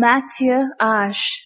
Matthew Ash.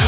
You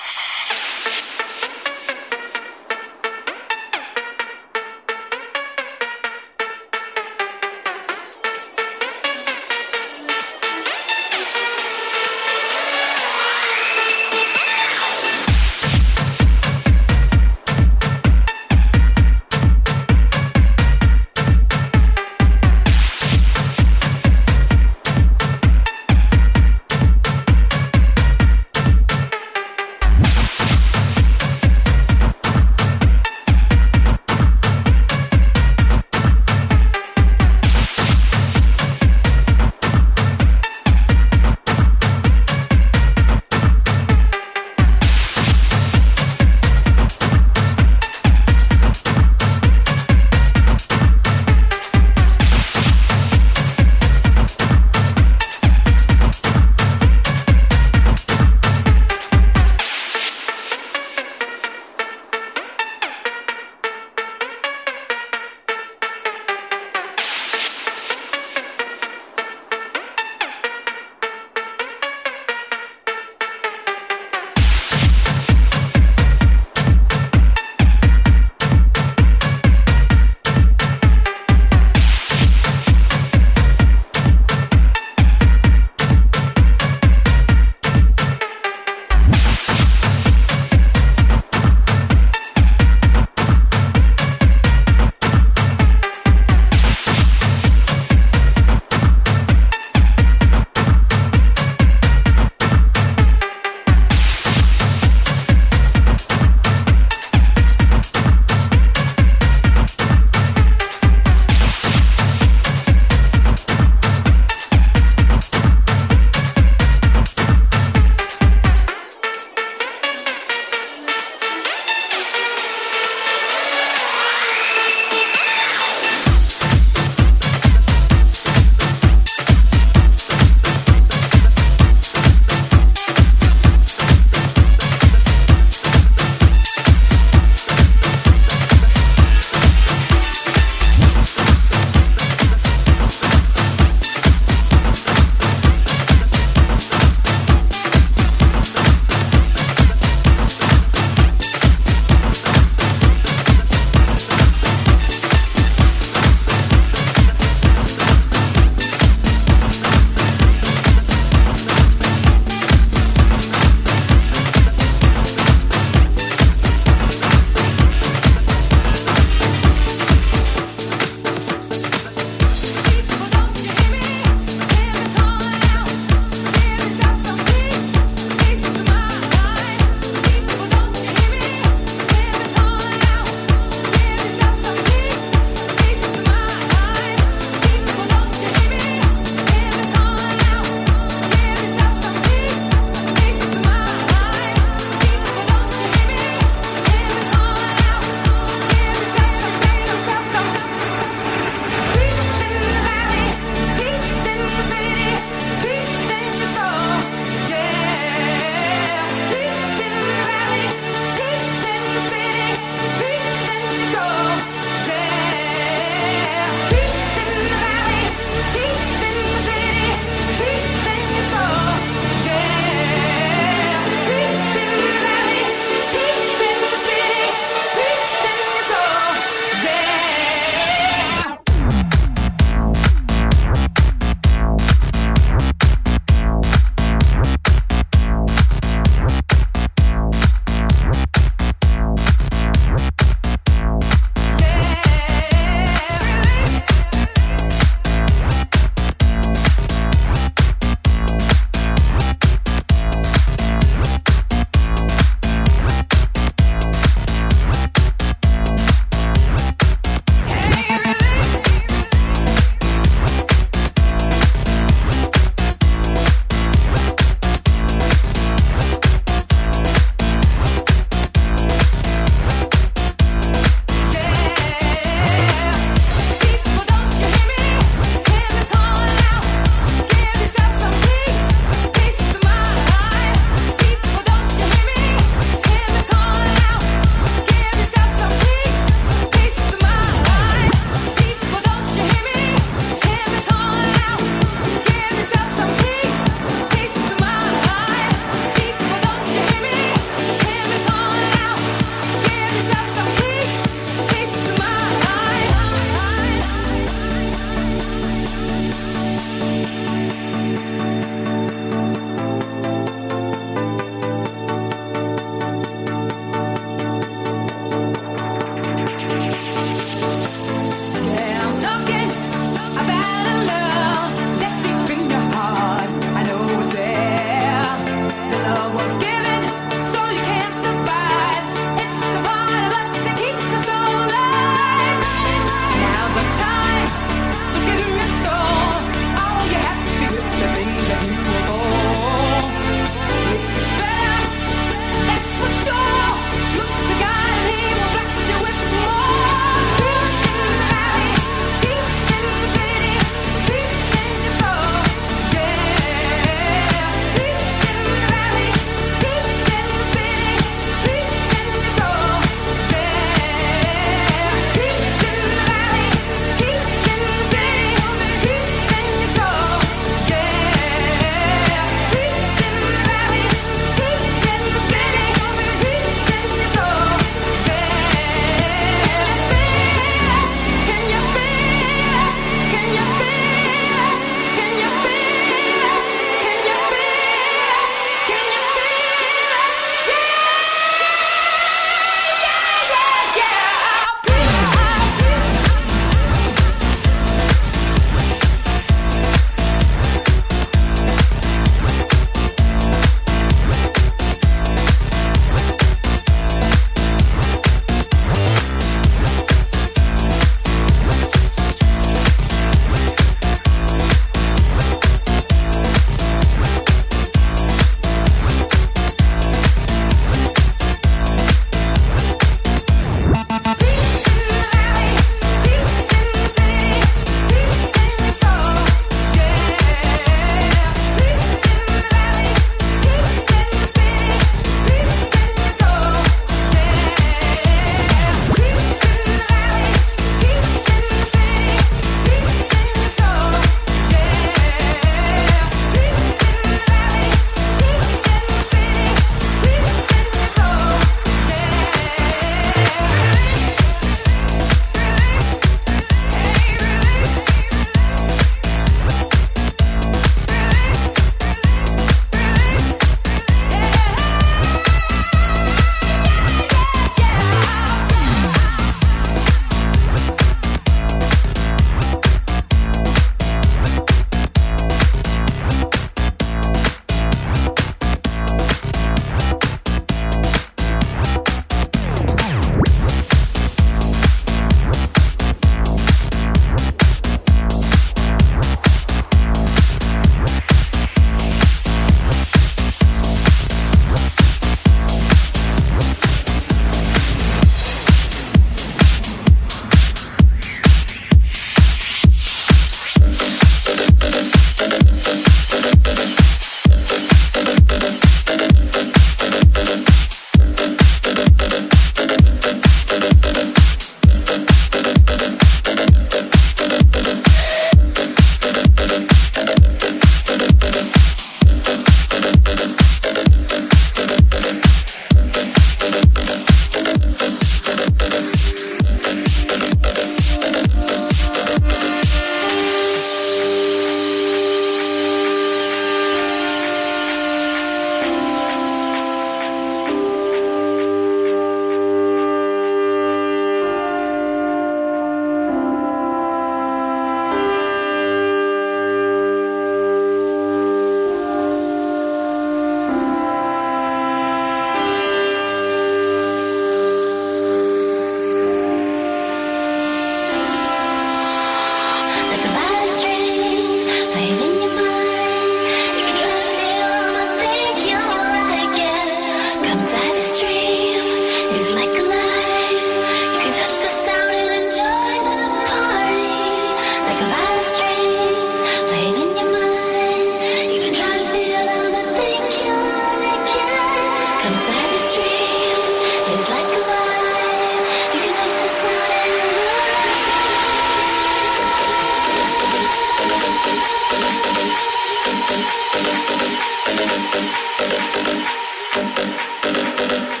Da da.